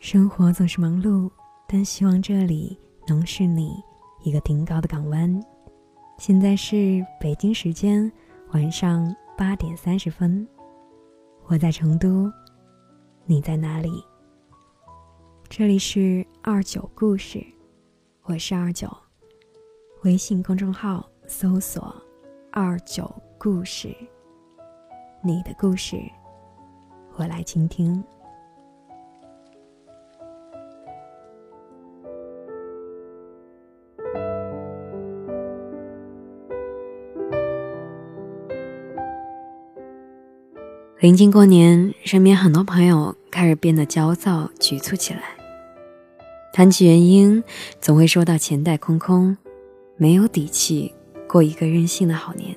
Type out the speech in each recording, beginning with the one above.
生活总是忙碌，但希望这里能是你一个顶高的港湾。现在是北京时间晚上八点三十分，我在成都，你在哪里？这里是二九故事，我是二九，微信公众号搜索“二九故事”，你的故事，我来倾听。临近过年，身边很多朋友开始变得焦躁、局促起来。谈起原因，总会说到钱袋空空，没有底气过一个任性的好年。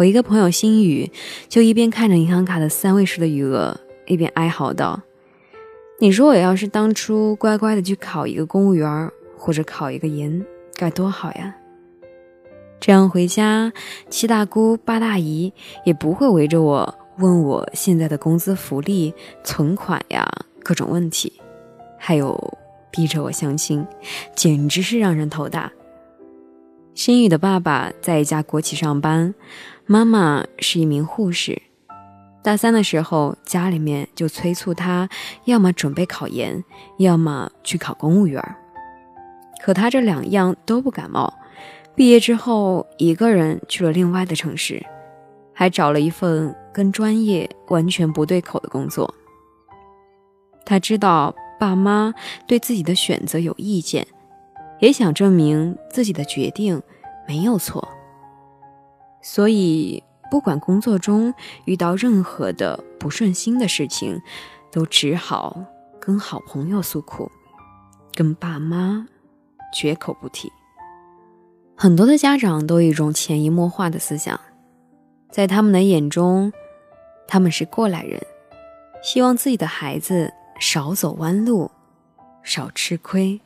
我一个朋友心雨，就一边看着银行卡的三位数的余额，一边哀嚎道：“你说我要是当初乖乖的去考一个公务员，或者考一个研，该多好呀！”这样回家，七大姑八大姨也不会围着我问我现在的工资福利、存款呀各种问题，还有逼着我相亲，简直是让人头大。心雨的爸爸在一家国企上班，妈妈是一名护士。大三的时候，家里面就催促他，要么准备考研，要么去考公务员。可他这两样都不感冒。毕业之后，一个人去了另外的城市，还找了一份跟专业完全不对口的工作。他知道爸妈对自己的选择有意见，也想证明自己的决定没有错，所以不管工作中遇到任何的不顺心的事情，都只好跟好朋友诉苦，跟爸妈绝口不提。很多的家长都有一种潜移默化的思想，在他们的眼中，他们是过来人，希望自己的孩子少走弯路，少吃亏。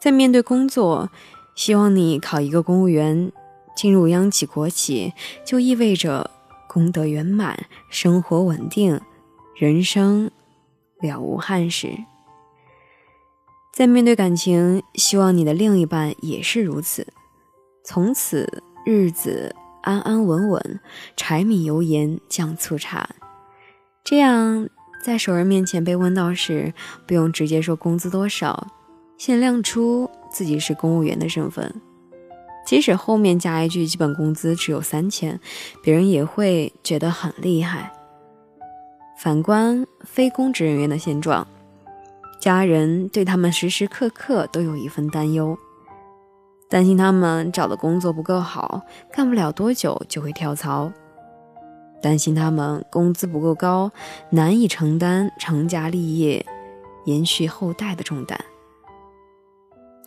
在面对工作，希望你考一个公务员，进入央企国企，就意味着功德圆满，生活稳定，人生了无憾事。在面对感情，希望你的另一半也是如此，从此日子安安稳稳，柴米油盐酱醋茶。这样在熟人面前被问到时，不用直接说工资多少，先亮出自己是公务员的身份，即使后面加一句基本工资只有三千，别人也会觉得很厉害。反观非公职人员的现状。家人对他们时时刻刻都有一份担忧，担心他们找的工作不够好，干不了多久就会跳槽；担心他们工资不够高，难以承担成家立业、延续后代的重担。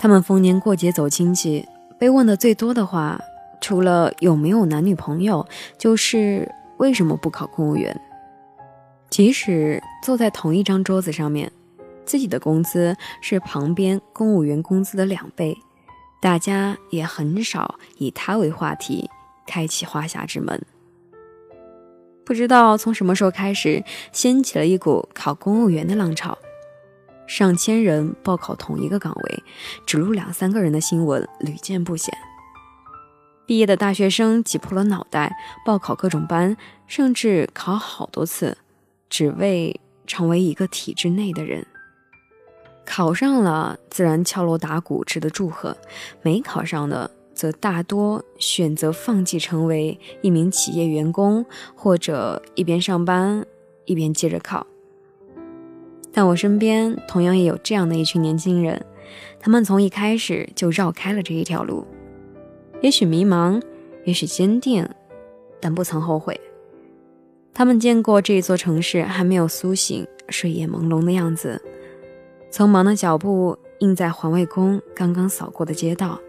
他们逢年过节走亲戚，被问的最多的话，除了有没有男女朋友，就是为什么不考公务员。即使坐在同一张桌子上面。自己的工资是旁边公务员工资的两倍，大家也很少以他为话题开启话匣之门。不知道从什么时候开始，掀起了一股考公务员的浪潮，上千人报考同一个岗位，只录两三个人的新闻屡见不鲜。毕业的大学生挤破了脑袋报考各种班，甚至考好多次，只为成为一个体制内的人。考上了，自然敲锣打鼓，值得祝贺；没考上的，则大多选择放弃，成为一名企业员工，或者一边上班一边接着考。但我身边同样也有这样的一群年轻人，他们从一开始就绕开了这一条路，也许迷茫，也许坚定，但不曾后悔。他们见过这一座城市还没有苏醒、睡眼朦胧的样子。匆忙的脚步印在环卫工刚刚扫过的街道。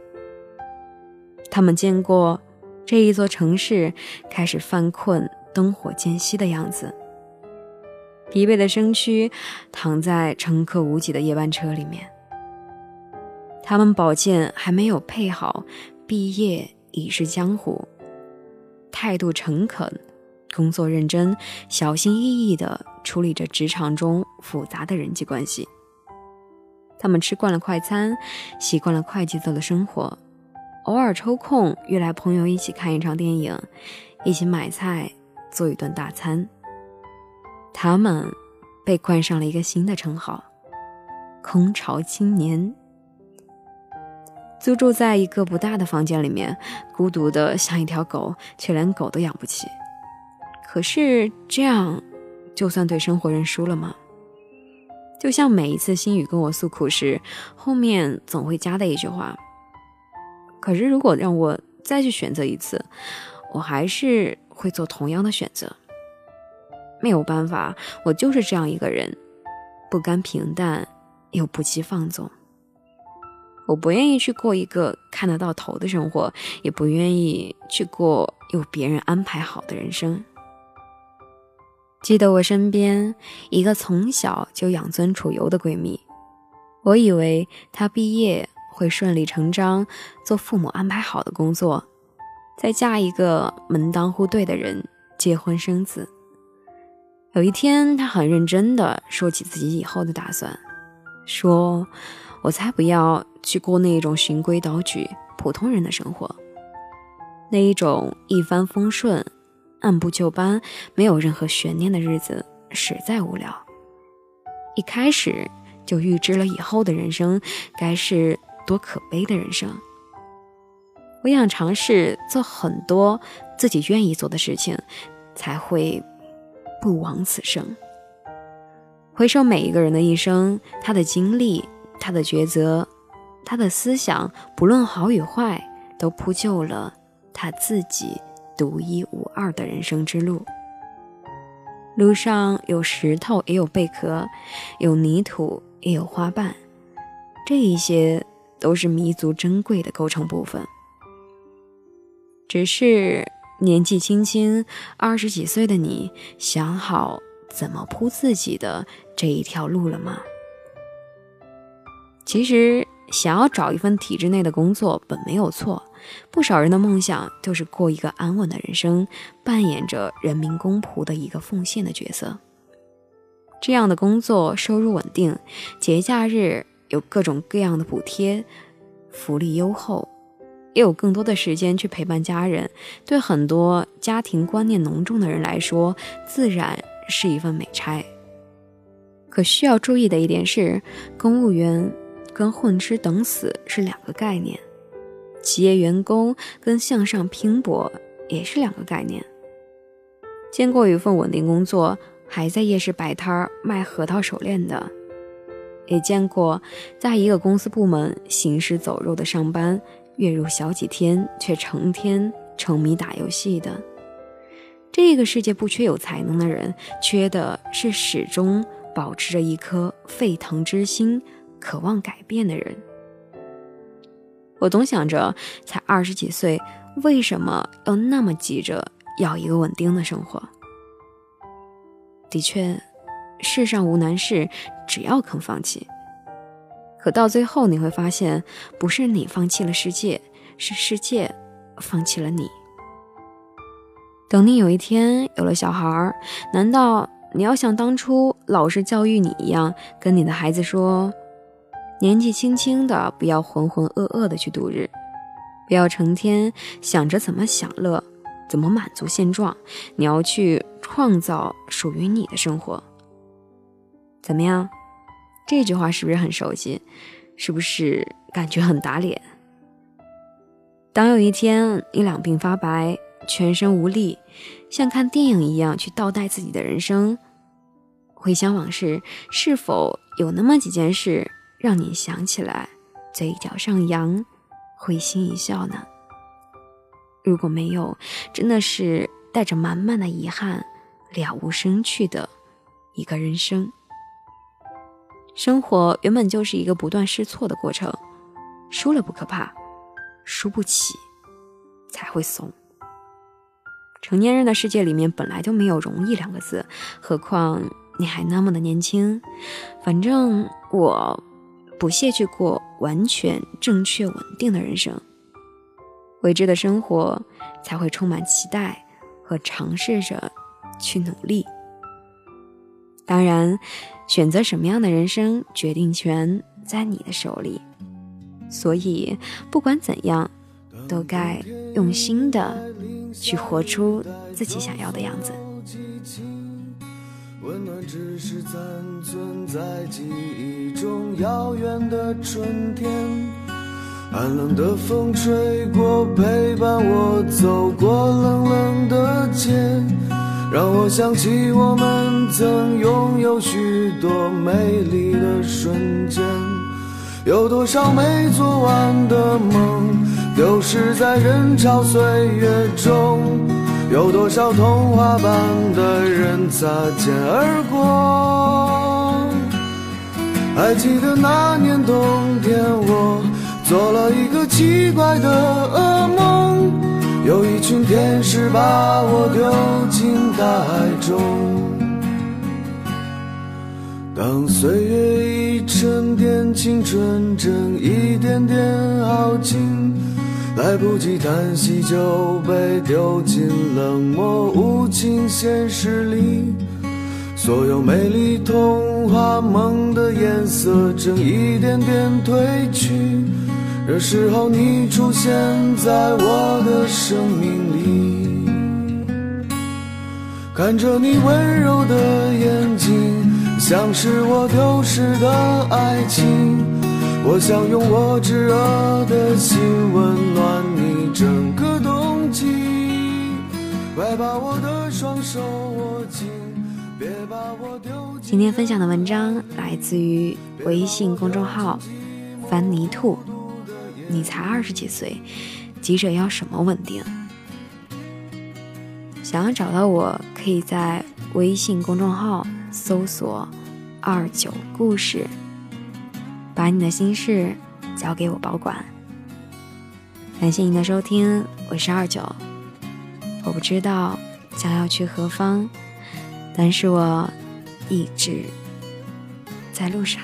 他们见过这一座城市开始犯困、灯火渐熄的样子。疲惫的身躯躺在乘客无几的夜班车里面。他们宝剑还没有配好，毕业已是江湖。态度诚恳，工作认真，小心翼翼地处理着职场中复杂的人际关系。他们吃惯了快餐，习惯了快节奏的生活，偶尔抽空约来朋友一起看一场电影，一起买菜做一顿大餐。他们被冠上了一个新的称号——空巢青年。租住在一个不大的房间里面，孤独的像一条狗，却连狗都养不起。可是这样，就算对生活认输了吗？就像每一次心雨跟我诉苦时，后面总会加的一句话。可是如果让我再去选择一次，我还是会做同样的选择。没有办法，我就是这样一个人，不甘平淡，又不羁放纵。我不愿意去过一个看得到头的生活，也不愿意去过有别人安排好的人生。记得我身边一个从小就养尊处优的闺蜜，我以为她毕业会顺理成章做父母安排好的工作，再嫁一个门当户对的人，结婚生子。有一天，他很认真地说起自己以后的打算，说：“我才不要去过那种循规蹈矩、普通人的生活，那一种一帆风顺。”按部就班、没有任何悬念的日子实在无聊。一开始就预知了以后的人生该是多可悲的人生。我想尝试做很多自己愿意做的事情，才会不枉此生。回首每一个人的一生，他的经历、他的抉择、他的思想，不论好与坏，都铺就了他自己。独一无二的人生之路，路上有石头，也有贝壳；有泥土，也有花瓣。这一些都是弥足珍贵的构成部分。只是年纪轻轻，二十几岁的你，想好怎么铺自己的这一条路了吗？其实。想要找一份体制内的工作本没有错，不少人的梦想就是过一个安稳的人生，扮演着人民公仆的一个奉献的角色。这样的工作收入稳定，节假日有各种各样的补贴，福利优厚，也有更多的时间去陪伴家人。对很多家庭观念浓重的人来说，自然是一份美差。可需要注意的一点是，公务员。跟混吃等死是两个概念，企业员工跟向上拼搏也是两个概念。见过一份稳定工作还在夜市摆摊卖核桃手链的，也见过在一个公司部门行尸走肉的上班，月入小几天却成天沉迷打游戏的。这个世界不缺有才能的人，缺的是始终保持着一颗沸腾之心。渴望改变的人，我总想着，才二十几岁，为什么要那么急着要一个稳定的生活？的确，世上无难事，只要肯放弃。可到最后，你会发现，不是你放弃了世界，是世界放弃了你。等你有一天有了小孩，难道你要像当初老师教育你一样，跟你的孩子说？年纪轻轻的，不要浑浑噩噩的去度日，不要成天想着怎么享乐，怎么满足现状。你要去创造属于你的生活。怎么样？这句话是不是很熟悉？是不是感觉很打脸？当有一天你两鬓发白，全身无力，像看电影一样去倒带自己的人生，回想往事，是否有那么几件事？让你想起来，嘴角上扬，会心一笑呢。如果没有，真的是带着满满的遗憾，了无生趣的一个人生。生活原本就是一个不断试错的过程，输了不可怕，输不起才会怂。成年人的世界里面本来就没有容易两个字，何况你还那么的年轻。反正我。不屑去过完全正确稳定的人生，未知的生活才会充满期待和尝试着去努力。当然，选择什么样的人生，决定权在你的手里。所以，不管怎样，都该用心的去活出自己想要的样子。温暖只是残存在记忆中遥远的春天，寒冷的风吹过，陪伴我走过冷冷的街，让我想起我们曾拥有许多美丽的瞬间，有多少没做完的梦，丢失在人潮岁月中。有多少童话般的人擦肩而过？还记得那年冬天，我做了一个奇怪的噩梦，有一群天使把我丢进大海中。当岁月已沉淀，青春正一点点耗尽。来不及叹息，就被丢进冷漠无情现实里。所有美丽童话梦的颜色正一点点褪去。这时候你出现在我的生命里，看着你温柔的眼睛，像是我丢失的爱情。我想用我炙热的心温暖你整个冬季，快把我的双手握紧，别把我丢今天分享的文章来自于微信公众号“凡泥兔”。你才二十几岁，急着要什么稳定？想要找到我，可以在微信公众号搜索“二九故事”。把你的心事交给我保管。感谢您的收听，我是二九。我不知道将要去何方，但是我一直在路上。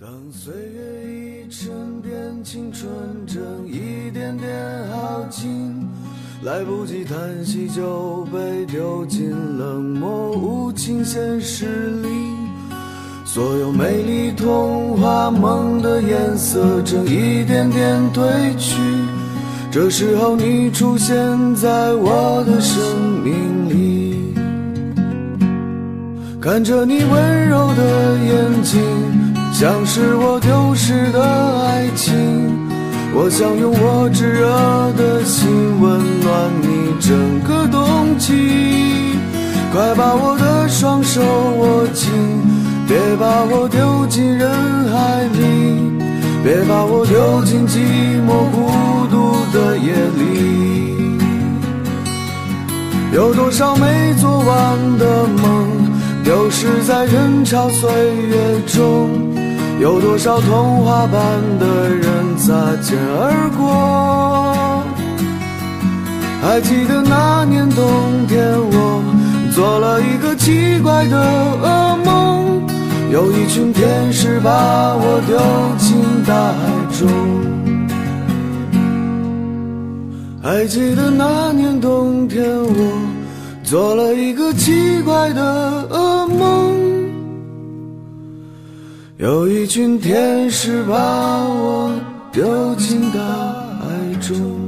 当岁月已沉淀，青春正一点点耗尽，来不及叹息就被丢进冷漠无情现实里。所有美丽童话梦的颜色正一点点褪去，这时候你出现在我的生命里，看着你温柔的眼睛，像是我丢失的爱情。我想用我炙热的心温暖你整个冬季，快把我的双手握紧。别把我丢进人海里，别把我丢进寂寞孤独的夜里。有多少没做完的梦，丢失在人潮岁月中？有多少童话般的人擦肩而过？还记得那年冬天，我做了一个奇怪的噩梦。有一群天使把我丢进大海中，还记得那年冬天，我做了一个奇怪的噩梦。有一群天使把我丢进大海中。